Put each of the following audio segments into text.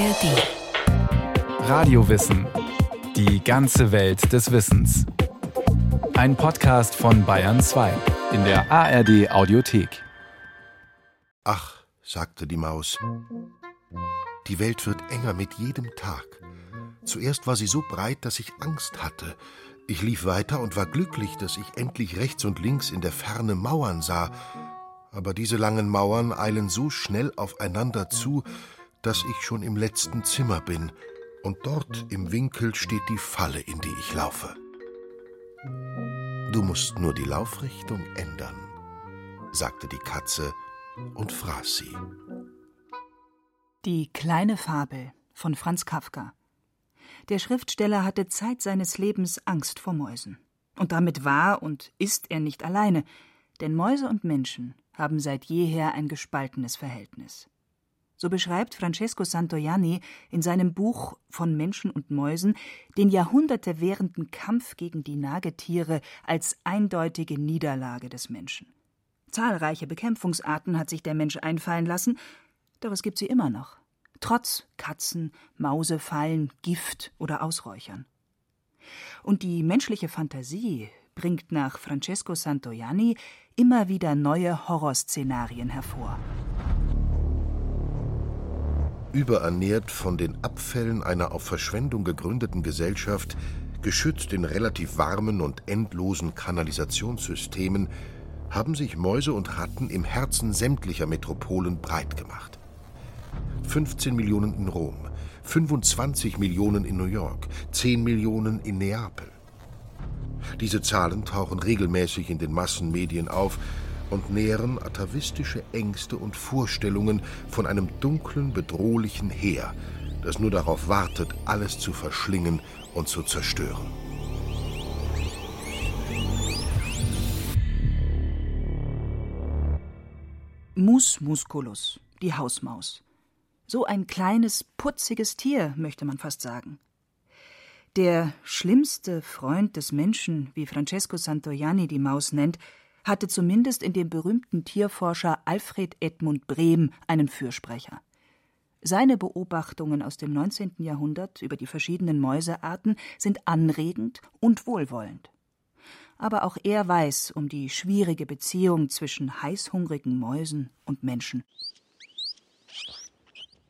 ARD. Radiowissen. Die ganze Welt des Wissens. Ein Podcast von Bayern 2 in der ARD Audiothek. Ach, sagte die Maus, die Welt wird enger mit jedem Tag. Zuerst war sie so breit, dass ich Angst hatte. Ich lief weiter und war glücklich, dass ich endlich rechts und links in der Ferne Mauern sah. Aber diese langen Mauern eilen so schnell aufeinander zu, dass ich schon im letzten Zimmer bin, und dort im Winkel steht die Falle, in die ich laufe. Du musst nur die Laufrichtung ändern, sagte die Katze und fraß sie. Die kleine Fabel von Franz Kafka. Der Schriftsteller hatte Zeit seines Lebens Angst vor Mäusen. Und damit war und ist er nicht alleine, denn Mäuse und Menschen haben seit jeher ein gespaltenes Verhältnis. So beschreibt Francesco Santoianni in seinem Buch Von Menschen und Mäusen den Jahrhunderte währenden Kampf gegen die Nagetiere als eindeutige Niederlage des Menschen. Zahlreiche Bekämpfungsarten hat sich der Mensch einfallen lassen, doch es gibt sie immer noch. Trotz Katzen, Mausefallen, Gift oder Ausräuchern. Und die menschliche Fantasie bringt nach Francesco Santoianni immer wieder neue Horrorszenarien hervor. Überernährt von den Abfällen einer auf Verschwendung gegründeten Gesellschaft, geschützt in relativ warmen und endlosen Kanalisationssystemen, haben sich Mäuse und Ratten im Herzen sämtlicher Metropolen breit gemacht. 15 Millionen in Rom, 25 Millionen in New York, 10 Millionen in Neapel. Diese Zahlen tauchen regelmäßig in den Massenmedien auf und nähren atavistische Ängste und Vorstellungen von einem dunklen, bedrohlichen Heer, das nur darauf wartet, alles zu verschlingen und zu zerstören. Mus musculus, die Hausmaus. So ein kleines, putziges Tier, möchte man fast sagen. Der schlimmste Freund des Menschen, wie Francesco Santoianni die Maus nennt, hatte zumindest in dem berühmten Tierforscher Alfred Edmund Brehm einen Fürsprecher. Seine Beobachtungen aus dem 19. Jahrhundert über die verschiedenen Mäusearten sind anregend und wohlwollend. Aber auch er weiß um die schwierige Beziehung zwischen heißhungrigen Mäusen und Menschen.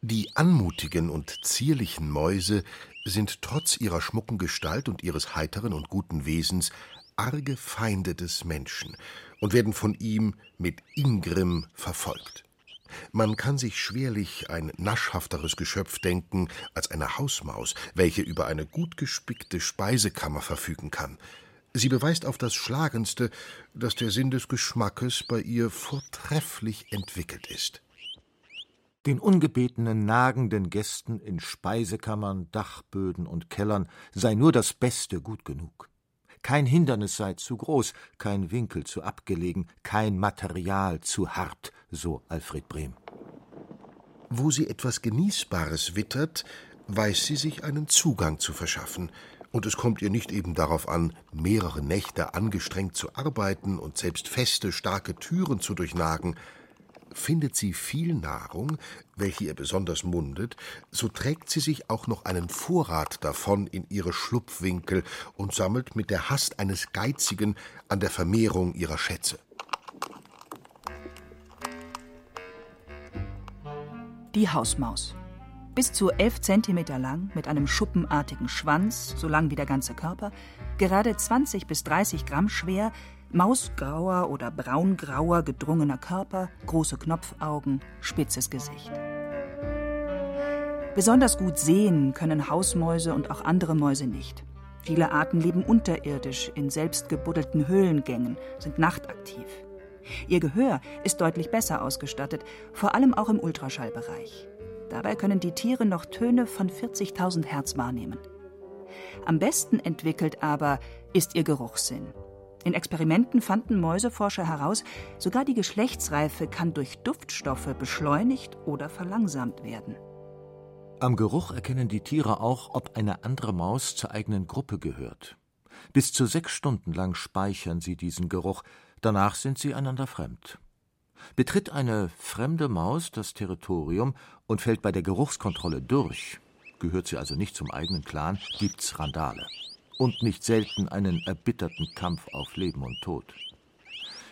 Die anmutigen und zierlichen Mäuse sind trotz ihrer schmucken Gestalt und ihres heiteren und guten Wesens arge Feinde des Menschen und werden von ihm mit Ingrimm verfolgt. Man kann sich schwerlich ein naschhafteres Geschöpf denken als eine Hausmaus, welche über eine gut gespickte Speisekammer verfügen kann. Sie beweist auf das Schlagendste, dass der Sinn des Geschmackes bei ihr vortrefflich entwickelt ist. Den ungebetenen, nagenden Gästen in Speisekammern, Dachböden und Kellern sei nur das Beste gut genug. Kein Hindernis sei zu groß, kein Winkel zu abgelegen, kein Material zu hart, so Alfred Brehm. Wo sie etwas Genießbares wittert, weiß sie sich einen Zugang zu verschaffen, und es kommt ihr nicht eben darauf an, mehrere Nächte angestrengt zu arbeiten und selbst feste, starke Türen zu durchnagen, Findet sie viel Nahrung, welche ihr besonders mundet, so trägt sie sich auch noch einen Vorrat davon in ihre Schlupfwinkel und sammelt mit der Hast eines Geizigen an der Vermehrung ihrer Schätze. Die Hausmaus. Bis zu elf Zentimeter lang, mit einem schuppenartigen Schwanz, so lang wie der ganze Körper, gerade 20 bis 30 Gramm schwer, Mausgrauer oder braungrauer gedrungener Körper, große Knopfaugen, spitzes Gesicht. Besonders gut sehen können Hausmäuse und auch andere Mäuse nicht. Viele Arten leben unterirdisch in selbstgebuddelten Höhlengängen, sind nachtaktiv. Ihr Gehör ist deutlich besser ausgestattet, vor allem auch im Ultraschallbereich. Dabei können die Tiere noch Töne von 40.000 Hertz wahrnehmen. Am besten entwickelt aber ist ihr Geruchssinn. In Experimenten fanden Mäuseforscher heraus, sogar die Geschlechtsreife kann durch Duftstoffe beschleunigt oder verlangsamt werden. Am Geruch erkennen die Tiere auch, ob eine andere Maus zur eigenen Gruppe gehört. Bis zu sechs Stunden lang speichern sie diesen Geruch, danach sind sie einander fremd. Betritt eine fremde Maus das Territorium und fällt bei der Geruchskontrolle durch, gehört sie also nicht zum eigenen Clan, gibt's Randale. Und nicht selten einen erbitterten Kampf auf Leben und Tod.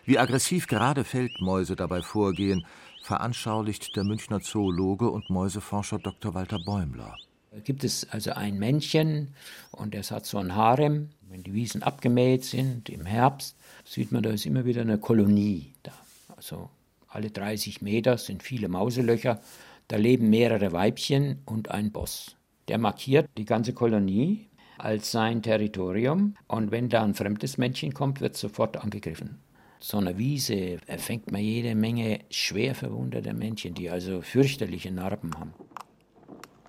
Wie aggressiv gerade Feldmäuse dabei vorgehen, veranschaulicht der Münchner Zoologe und Mäuseforscher Dr. Walter Bäumler. Da gibt es also ein Männchen und es hat so ein Harem. Wenn die Wiesen abgemäht sind im Herbst, sieht man, da ist immer wieder eine Kolonie da. Also alle 30 Meter sind viele Mauselöcher. Da leben mehrere Weibchen und ein Boss. Der markiert die ganze Kolonie als sein Territorium und wenn da ein fremdes Männchen kommt, wird sofort angegriffen. So eine Wiese erfängt man jede Menge schwer verwundete Männchen, die also fürchterliche Narben haben.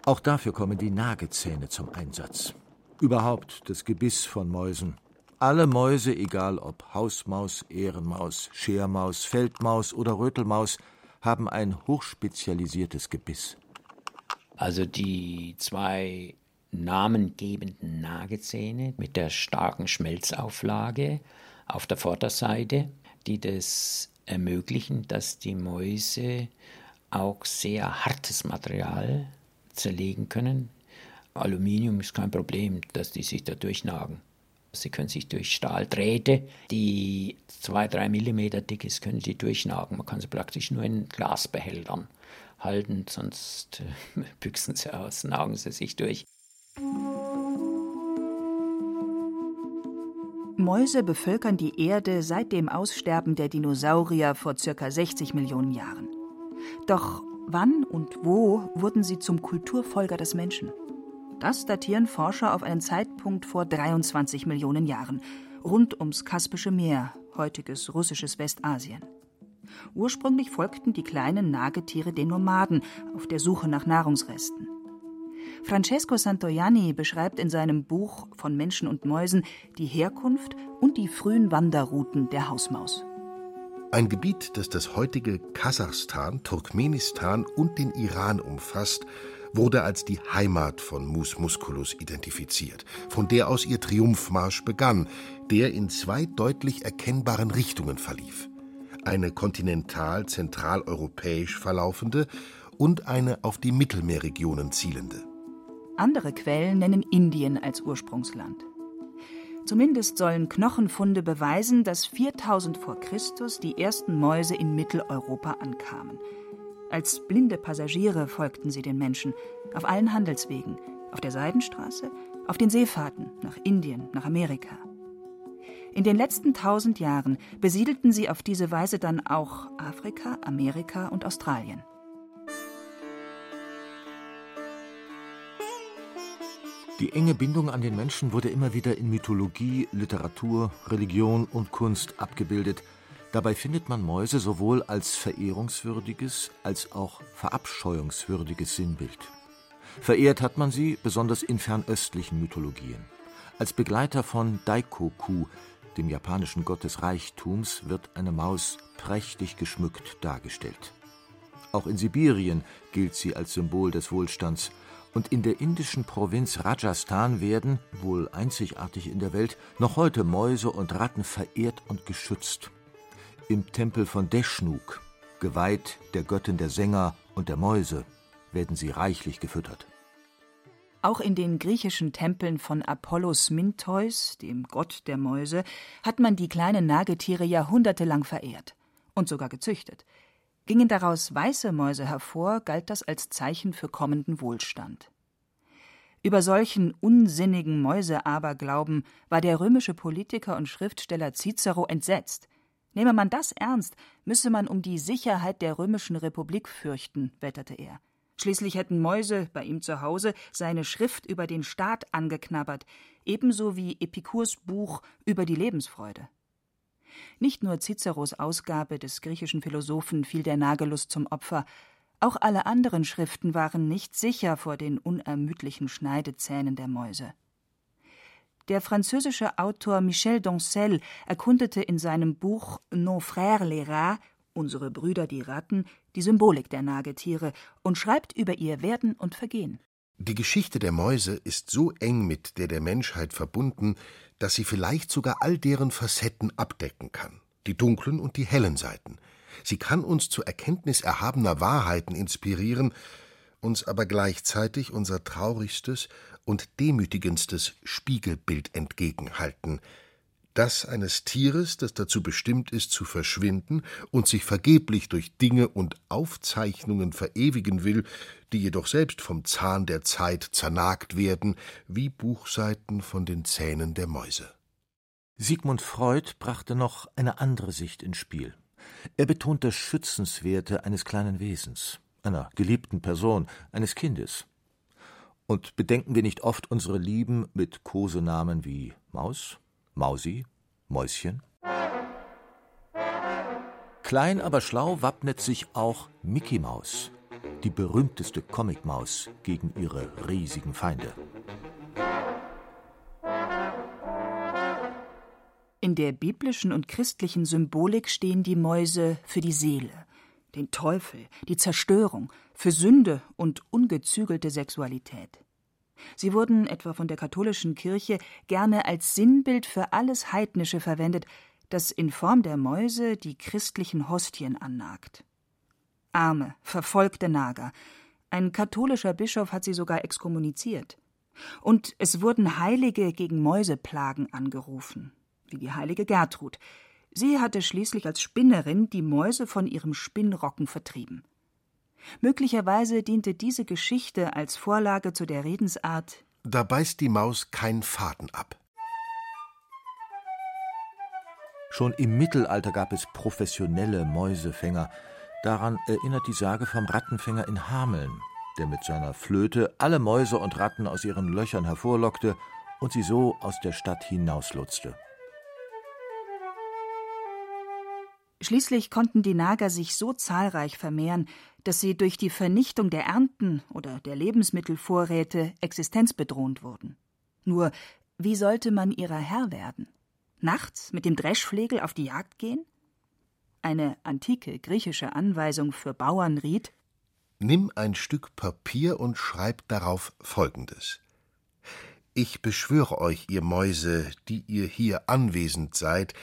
Auch dafür kommen die Nagezähne zum Einsatz. Überhaupt das Gebiss von Mäusen. Alle Mäuse, egal ob Hausmaus, Ehrenmaus, Schermaus, Feldmaus oder Rötelmaus, haben ein hochspezialisiertes Gebiss. Also die zwei namengebenden Nagezähne mit der starken Schmelzauflage auf der Vorderseite, die das ermöglichen, dass die Mäuse auch sehr hartes Material zerlegen können. Aluminium ist kein Problem, dass die sich da durchnagen. Sie können sich durch Stahldrähte, die zwei, drei Millimeter dick ist, können sie durchnagen. Man kann sie praktisch nur in Glasbehältern halten, sonst äh, büchsen sie aus, nagen sie sich durch. Mäuse bevölkern die Erde seit dem Aussterben der Dinosaurier vor ca. 60 Millionen Jahren. Doch wann und wo wurden sie zum Kulturfolger des Menschen? Das datieren Forscher auf einen Zeitpunkt vor 23 Millionen Jahren, rund ums Kaspische Meer, heutiges russisches Westasien. Ursprünglich folgten die kleinen Nagetiere den Nomaden auf der Suche nach Nahrungsresten. Francesco Santoianni beschreibt in seinem Buch Von Menschen und Mäusen die Herkunft und die frühen Wanderrouten der Hausmaus. Ein Gebiet, das das heutige Kasachstan, Turkmenistan und den Iran umfasst, wurde als die Heimat von Mus musculus identifiziert, von der aus ihr Triumphmarsch begann, der in zwei deutlich erkennbaren Richtungen verlief. Eine kontinental-zentraleuropäisch verlaufende und eine auf die Mittelmeerregionen zielende. Andere Quellen nennen Indien als Ursprungsland. Zumindest sollen Knochenfunde beweisen, dass 4000 vor Christus die ersten Mäuse in Mitteleuropa ankamen – als blinde Passagiere folgten sie den Menschen, auf allen Handelswegen, auf der Seidenstraße, auf den Seefahrten nach Indien, nach Amerika. In den letzten tausend Jahren besiedelten sie auf diese Weise dann auch Afrika, Amerika und Australien. Die enge Bindung an den Menschen wurde immer wieder in Mythologie, Literatur, Religion und Kunst abgebildet – Dabei findet man Mäuse sowohl als verehrungswürdiges als auch verabscheuungswürdiges Sinnbild. Verehrt hat man sie besonders in fernöstlichen Mythologien. Als Begleiter von Daikoku, dem japanischen Gott des Reichtums, wird eine Maus prächtig geschmückt dargestellt. Auch in Sibirien gilt sie als Symbol des Wohlstands, und in der indischen Provinz Rajasthan werden, wohl einzigartig in der Welt, noch heute Mäuse und Ratten verehrt und geschützt im Tempel von Deschnuk, geweiht der Göttin der Sänger und der Mäuse, werden sie reichlich gefüttert. Auch in den griechischen Tempeln von Apollos Mintheus, dem Gott der Mäuse, hat man die kleinen Nagetiere jahrhundertelang verehrt und sogar gezüchtet. Gingen daraus weiße Mäuse hervor, galt das als Zeichen für kommenden Wohlstand. Über solchen unsinnigen Mäuseaberglauben war der römische Politiker und Schriftsteller Cicero entsetzt. Nehme man das ernst, müsse man um die Sicherheit der römischen Republik fürchten, wetterte er. Schließlich hätten Mäuse bei ihm zu Hause seine Schrift über den Staat angeknabbert, ebenso wie Epikurs Buch über die Lebensfreude. Nicht nur Ciceros Ausgabe des griechischen Philosophen fiel der Nagelust zum Opfer, auch alle anderen Schriften waren nicht sicher vor den unermüdlichen Schneidezähnen der Mäuse. Der französische Autor Michel Doncel erkundete in seinem Buch Nos frères les rats Unsere Brüder die Ratten die Symbolik der Nagetiere und schreibt über ihr Werden und Vergehen. Die Geschichte der Mäuse ist so eng mit der der Menschheit verbunden, dass sie vielleicht sogar all deren Facetten abdecken kann, die dunklen und die hellen Seiten, Sie kann uns zur Erkenntnis erhabener Wahrheiten inspirieren, uns aber gleichzeitig unser traurigstes und demütigendstes Spiegelbild entgegenhalten, das eines Tieres, das dazu bestimmt ist, zu verschwinden und sich vergeblich durch Dinge und Aufzeichnungen verewigen will, die jedoch selbst vom Zahn der Zeit zernagt werden, wie Buchseiten von den Zähnen der Mäuse. Sigmund Freud brachte noch eine andere Sicht ins Spiel. Er betont das Schützenswerte eines kleinen Wesens, einer geliebten Person, eines Kindes. Und bedenken wir nicht oft unsere Lieben mit Kosenamen wie Maus, Mausi, Mäuschen? Klein aber schlau wappnet sich auch Mickey Maus, die berühmteste Comicmaus gegen ihre riesigen Feinde. In der biblischen und christlichen Symbolik stehen die Mäuse für die Seele, den Teufel, die Zerstörung, für Sünde und ungezügelte Sexualität. Sie wurden etwa von der katholischen Kirche gerne als Sinnbild für alles Heidnische verwendet, das in Form der Mäuse die christlichen Hostien annagt. Arme, verfolgte Nager. Ein katholischer Bischof hat sie sogar exkommuniziert. Und es wurden Heilige gegen Mäuseplagen angerufen wie die heilige Gertrud. Sie hatte schließlich als Spinnerin die Mäuse von ihrem Spinnrocken vertrieben. Möglicherweise diente diese Geschichte als Vorlage zu der Redensart Da beißt die Maus kein Faden ab. Schon im Mittelalter gab es professionelle Mäusefänger. Daran erinnert die Sage vom Rattenfänger in Hameln, der mit seiner Flöte alle Mäuse und Ratten aus ihren Löchern hervorlockte und sie so aus der Stadt hinauslutzte. Schließlich konnten die Nager sich so zahlreich vermehren, dass sie durch die Vernichtung der Ernten oder der Lebensmittelvorräte existenzbedrohend wurden. Nur, wie sollte man ihrer Herr werden? Nachts mit dem Dreschflegel auf die Jagd gehen? Eine antike griechische Anweisung für Bauern riet: Nimm ein Stück Papier und schreib darauf Folgendes. Ich beschwöre euch, ihr Mäuse, die ihr hier anwesend seid,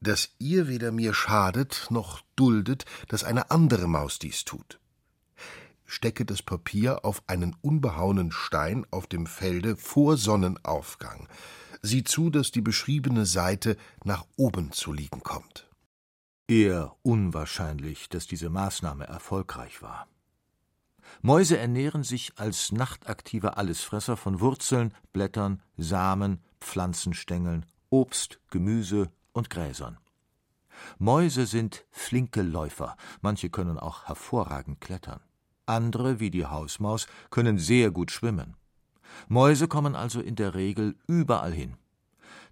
dass ihr weder mir schadet noch duldet, dass eine andere Maus dies tut. Stecke das Papier auf einen unbehauenen Stein auf dem Felde vor Sonnenaufgang. Sieh zu, dass die beschriebene Seite nach oben zu liegen kommt. Eher unwahrscheinlich, dass diese Maßnahme erfolgreich war. Mäuse ernähren sich als nachtaktive Allesfresser von Wurzeln, Blättern, Samen, Pflanzenstängeln, Obst, Gemüse und Gräsern. Mäuse sind flinke Läufer, manche können auch hervorragend klettern. Andere, wie die Hausmaus, können sehr gut schwimmen. Mäuse kommen also in der Regel überall hin.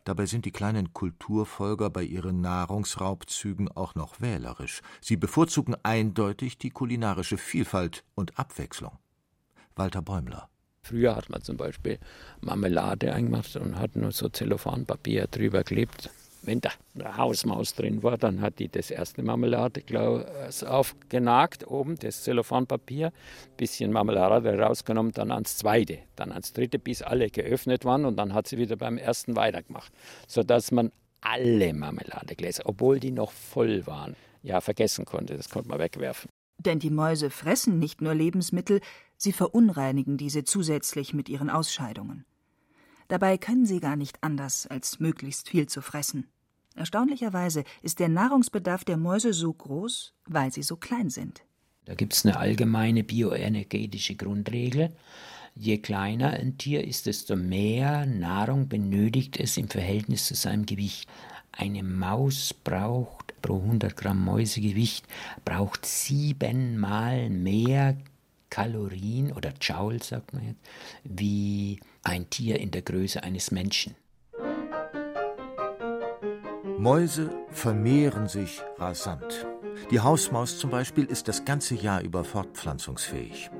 Dabei sind die kleinen Kulturfolger bei ihren Nahrungsraubzügen auch noch wählerisch. Sie bevorzugen eindeutig die kulinarische Vielfalt und Abwechslung. Walter Bäumler. Früher hat man zum Beispiel Marmelade eingemacht und hat nur so Zellophanpapier drüber geklebt wenn da eine Hausmaus drin war, dann hat die das erste Marmeladeglas aufgenagt, oben das Zellophanpapier, bisschen Marmelade rausgenommen, dann ans zweite, dann ans dritte, bis alle geöffnet waren und dann hat sie wieder beim ersten weitergemacht, sodass man alle Marmeladegläser, obwohl die noch voll waren, ja vergessen konnte, das konnte man wegwerfen. Denn die Mäuse fressen nicht nur Lebensmittel, sie verunreinigen diese zusätzlich mit ihren Ausscheidungen. Dabei können sie gar nicht anders, als möglichst viel zu fressen. Erstaunlicherweise ist der Nahrungsbedarf der Mäuse so groß, weil sie so klein sind. Da gibt es eine allgemeine bioenergetische Grundregel. Je kleiner ein Tier ist, desto mehr Nahrung benötigt es im Verhältnis zu seinem Gewicht. Eine Maus braucht pro 100 Gramm Mäusegewicht braucht siebenmal mehr Kalorien oder Joule, sagt man jetzt, wie ein Tier in der Größe eines Menschen. Mäuse vermehren sich rasant. Die Hausmaus zum Beispiel ist das ganze Jahr über fortpflanzungsfähig.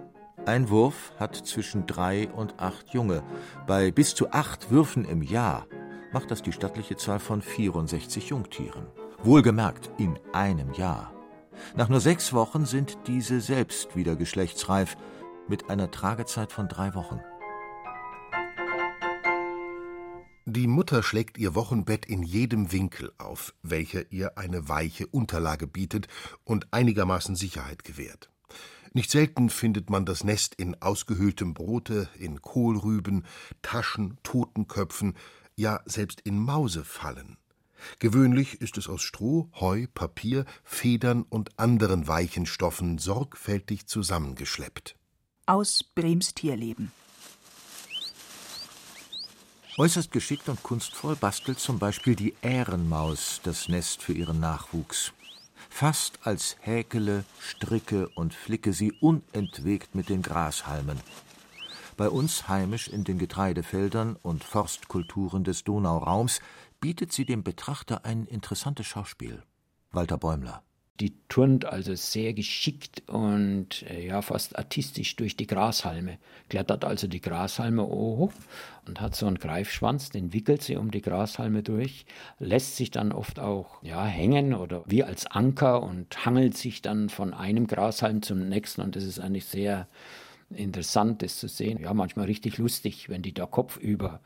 Ein Wurf hat zwischen drei und acht Junge. Bei bis zu acht Würfen im Jahr macht das die stattliche Zahl von 64 Jungtieren. Wohlgemerkt in einem Jahr. Nach nur sechs Wochen sind diese selbst wieder geschlechtsreif, mit einer Tragezeit von drei Wochen. Die Mutter schlägt ihr Wochenbett in jedem Winkel auf, welcher ihr eine weiche Unterlage bietet und einigermaßen Sicherheit gewährt. Nicht selten findet man das Nest in ausgehöhltem Brote, in Kohlrüben, Taschen, Totenköpfen, ja selbst in Mausefallen. Gewöhnlich ist es aus Stroh, Heu, Papier, Federn und anderen weichen Stoffen sorgfältig zusammengeschleppt. Aus Brems Tierleben. Äußerst geschickt und kunstvoll bastelt zum Beispiel die Ährenmaus das Nest für ihren Nachwuchs. Fast als häkele, stricke und flicke sie unentwegt mit den Grashalmen. Bei uns heimisch in den Getreidefeldern und Forstkulturen des Donauraums bietet sie dem Betrachter ein interessantes Schauspiel. Walter Bäumler. Die turnt also sehr geschickt und äh, ja fast artistisch durch die Grashalme, klettert also die Grashalme hoch und hat so einen Greifschwanz, den wickelt sie um die Grashalme durch, lässt sich dann oft auch ja hängen oder wie als Anker und hangelt sich dann von einem Grashalm zum nächsten und das ist eigentlich sehr interessant, das zu sehen. Ja, manchmal richtig lustig, wenn die da kopfüber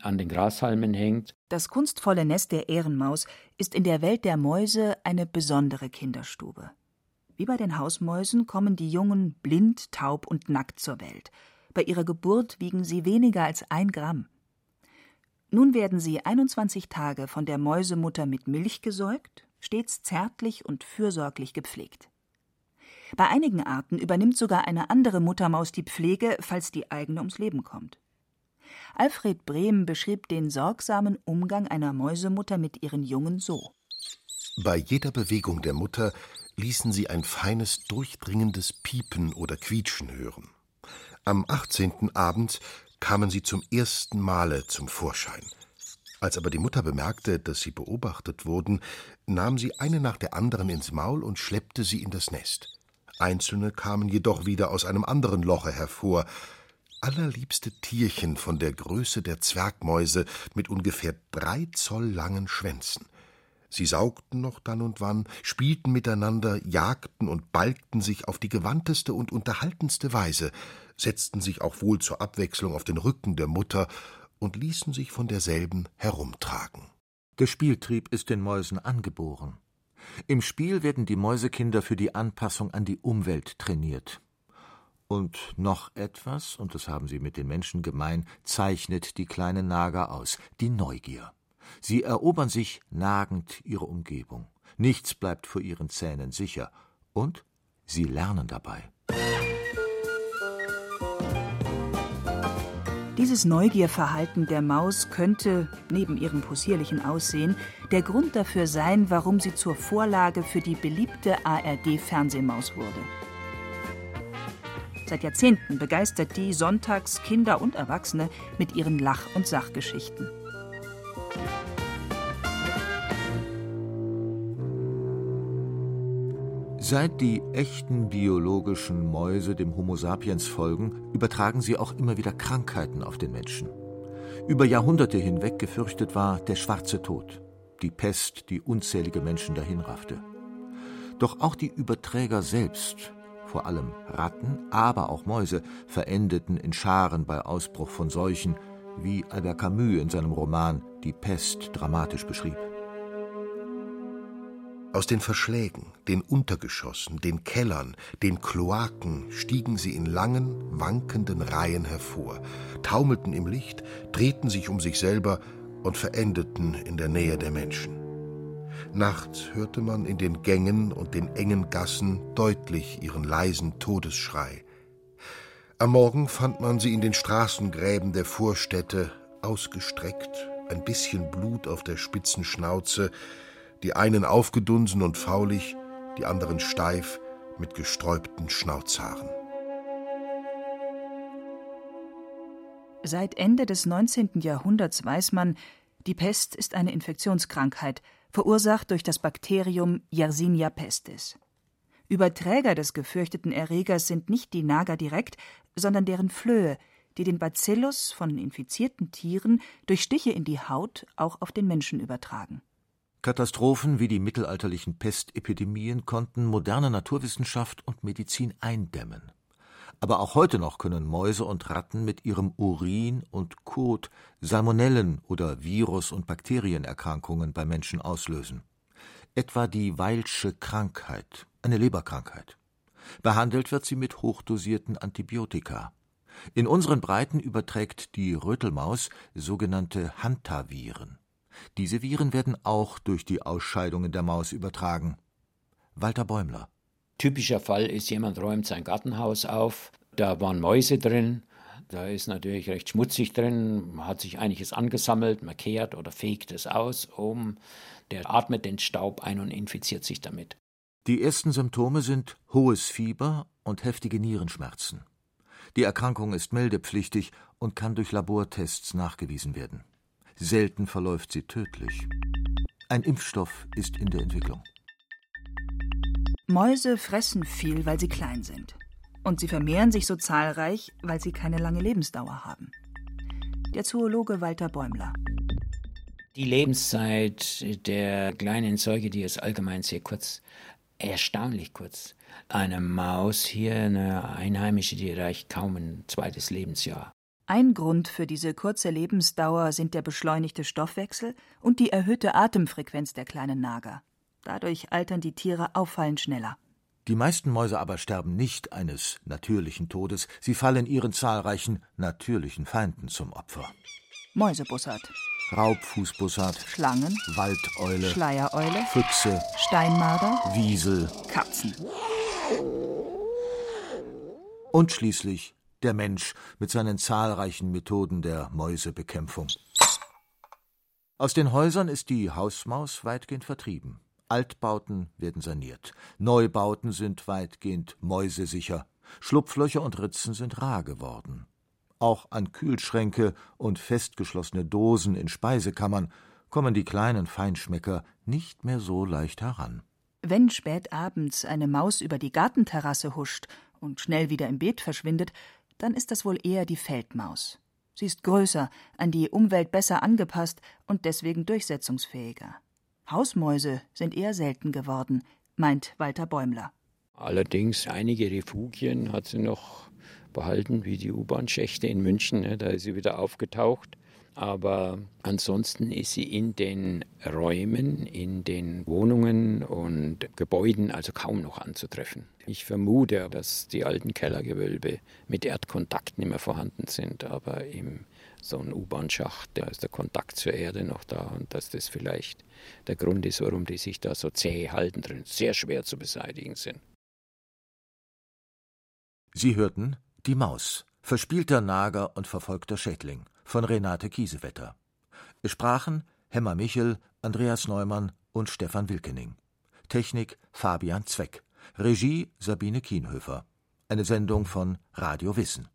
an den Grashalmen hängt. Das kunstvolle Nest der Ehrenmaus ist in der Welt der Mäuse eine besondere Kinderstube. Wie bei den Hausmäusen kommen die Jungen blind, taub und nackt zur Welt. Bei ihrer Geburt wiegen sie weniger als ein Gramm. Nun werden sie 21 Tage von der Mäusemutter mit Milch gesäugt, stets zärtlich und fürsorglich gepflegt. Bei einigen Arten übernimmt sogar eine andere Muttermaus die Pflege, falls die eigene ums Leben kommt. Alfred Brehm beschrieb den sorgsamen Umgang einer Mäusemutter mit ihren Jungen so. Bei jeder Bewegung der Mutter ließen sie ein feines, durchdringendes Piepen oder Quietschen hören. Am achtzehnten Abend kamen sie zum ersten Male zum Vorschein. Als aber die Mutter bemerkte, dass sie beobachtet wurden, nahm sie eine nach der anderen ins Maul und schleppte sie in das Nest. Einzelne kamen jedoch wieder aus einem anderen Loche hervor, allerliebste Tierchen von der Größe der Zwergmäuse mit ungefähr drei Zoll langen Schwänzen. Sie saugten noch dann und wann, spielten miteinander, jagten und balgten sich auf die gewandteste und unterhaltendste Weise, setzten sich auch wohl zur Abwechslung auf den Rücken der Mutter und ließen sich von derselben herumtragen. Der Spieltrieb ist den Mäusen angeboren. Im Spiel werden die Mäusekinder für die Anpassung an die Umwelt trainiert. Und noch etwas, und das haben sie mit den Menschen gemein, zeichnet die kleinen Nager aus, die Neugier. Sie erobern sich nagend ihre Umgebung. Nichts bleibt vor ihren Zähnen sicher. Und sie lernen dabei. Dieses Neugierverhalten der Maus könnte, neben ihrem possierlichen Aussehen, der Grund dafür sein, warum sie zur Vorlage für die beliebte ARD-Fernsehmaus wurde. Seit Jahrzehnten begeistert die sonntags Kinder und Erwachsene mit ihren Lach- und Sachgeschichten. Seit die echten biologischen Mäuse dem Homo sapiens folgen, übertragen sie auch immer wieder Krankheiten auf den Menschen. Über Jahrhunderte hinweg gefürchtet war der schwarze Tod, die Pest, die unzählige Menschen dahinraffte. Doch auch die Überträger selbst, vor allem Ratten, aber auch Mäuse, verendeten in Scharen bei Ausbruch von Seuchen, wie Albert Camus in seinem Roman Die Pest dramatisch beschrieb. Aus den Verschlägen, den Untergeschossen, den Kellern, den Kloaken stiegen sie in langen, wankenden Reihen hervor, taumelten im Licht, drehten sich um sich selber und verendeten in der Nähe der Menschen. Nachts hörte man in den Gängen und den engen Gassen deutlich ihren leisen Todesschrei. Am Morgen fand man sie in den Straßengräben der Vorstädte, ausgestreckt, ein bisschen Blut auf der spitzen Schnauze, die einen aufgedunsen und faulig, die anderen steif mit gesträubten Schnauzhaaren. Seit Ende des 19. Jahrhunderts weiß man, die Pest ist eine Infektionskrankheit, verursacht durch das Bakterium Yersinia pestis. Überträger des gefürchteten Erregers sind nicht die Nager direkt, sondern deren Flöhe, die den Bacillus von infizierten Tieren durch Stiche in die Haut auch auf den Menschen übertragen. Katastrophen wie die mittelalterlichen Pestepidemien konnten moderne Naturwissenschaft und Medizin eindämmen. Aber auch heute noch können Mäuse und Ratten mit ihrem Urin und Kot Salmonellen oder Virus- und Bakterienerkrankungen bei Menschen auslösen. Etwa die Weilsche Krankheit, eine Leberkrankheit. Behandelt wird sie mit hochdosierten Antibiotika. In unseren Breiten überträgt die Rötelmaus sogenannte Hantaviren. Diese Viren werden auch durch die Ausscheidungen der Maus übertragen. Walter Bäumler Typischer Fall ist, jemand räumt sein Gartenhaus auf, da waren Mäuse drin, da ist natürlich recht schmutzig drin, man hat sich einiges angesammelt, man kehrt oder fegt es aus, um, der atmet den Staub ein und infiziert sich damit. Die ersten Symptome sind hohes Fieber und heftige Nierenschmerzen. Die Erkrankung ist meldepflichtig und kann durch Labortests nachgewiesen werden. Selten verläuft sie tödlich. Ein Impfstoff ist in der Entwicklung. Mäuse fressen viel, weil sie klein sind. Und sie vermehren sich so zahlreich, weil sie keine lange Lebensdauer haben. Der Zoologe Walter Bäumler. Die Lebenszeit der kleinen Säugetiere ist allgemein sehr kurz, erstaunlich kurz. Eine Maus hier, eine einheimische, die erreicht kaum ein zweites Lebensjahr. Ein Grund für diese kurze Lebensdauer sind der beschleunigte Stoffwechsel und die erhöhte Atemfrequenz der kleinen Nager. Dadurch altern die Tiere auffallend schneller. Die meisten Mäuse aber sterben nicht eines natürlichen Todes, sie fallen ihren zahlreichen natürlichen Feinden zum Opfer. Mäusebussard, Raubfußbussard, Schlangen, Waldeule, Schleiereule, Füchse, Steinmarder, Wiesel. Katzen. und schließlich der Mensch mit seinen zahlreichen Methoden der Mäusebekämpfung. Aus den Häusern ist die Hausmaus weitgehend vertrieben. Altbauten werden saniert. Neubauten sind weitgehend mäusesicher. Schlupflöcher und Ritzen sind rar geworden. Auch an Kühlschränke und festgeschlossene Dosen in Speisekammern kommen die kleinen Feinschmecker nicht mehr so leicht heran. Wenn spät abends eine Maus über die Gartenterrasse huscht und schnell wieder im Beet verschwindet, dann ist das wohl eher die Feldmaus. Sie ist größer, an die Umwelt besser angepasst und deswegen durchsetzungsfähiger. Hausmäuse sind eher selten geworden, meint Walter Bäumler. Allerdings einige Refugien hat sie noch behalten, wie die U-Bahn-Schächte in München, ne, da ist sie wieder aufgetaucht. Aber ansonsten ist sie in den Räumen, in den Wohnungen und Gebäuden also kaum noch anzutreffen. Ich vermute, dass die alten Kellergewölbe mit Erdkontakt nicht mehr vorhanden sind, aber im so ein U-Bahn-Schacht, da ist der Kontakt zur Erde noch da und dass das vielleicht der Grund ist, warum die sich da so zäh halten drin, sehr schwer zu beseitigen sind. Sie hörten Die Maus, verspielter Nager und verfolgter Schädling von Renate Kiesewetter. Es sprachen Hemmer Michel, Andreas Neumann und Stefan Wilkening. Technik Fabian Zweck. Regie Sabine Kienhöfer. Eine Sendung von Radio Wissen.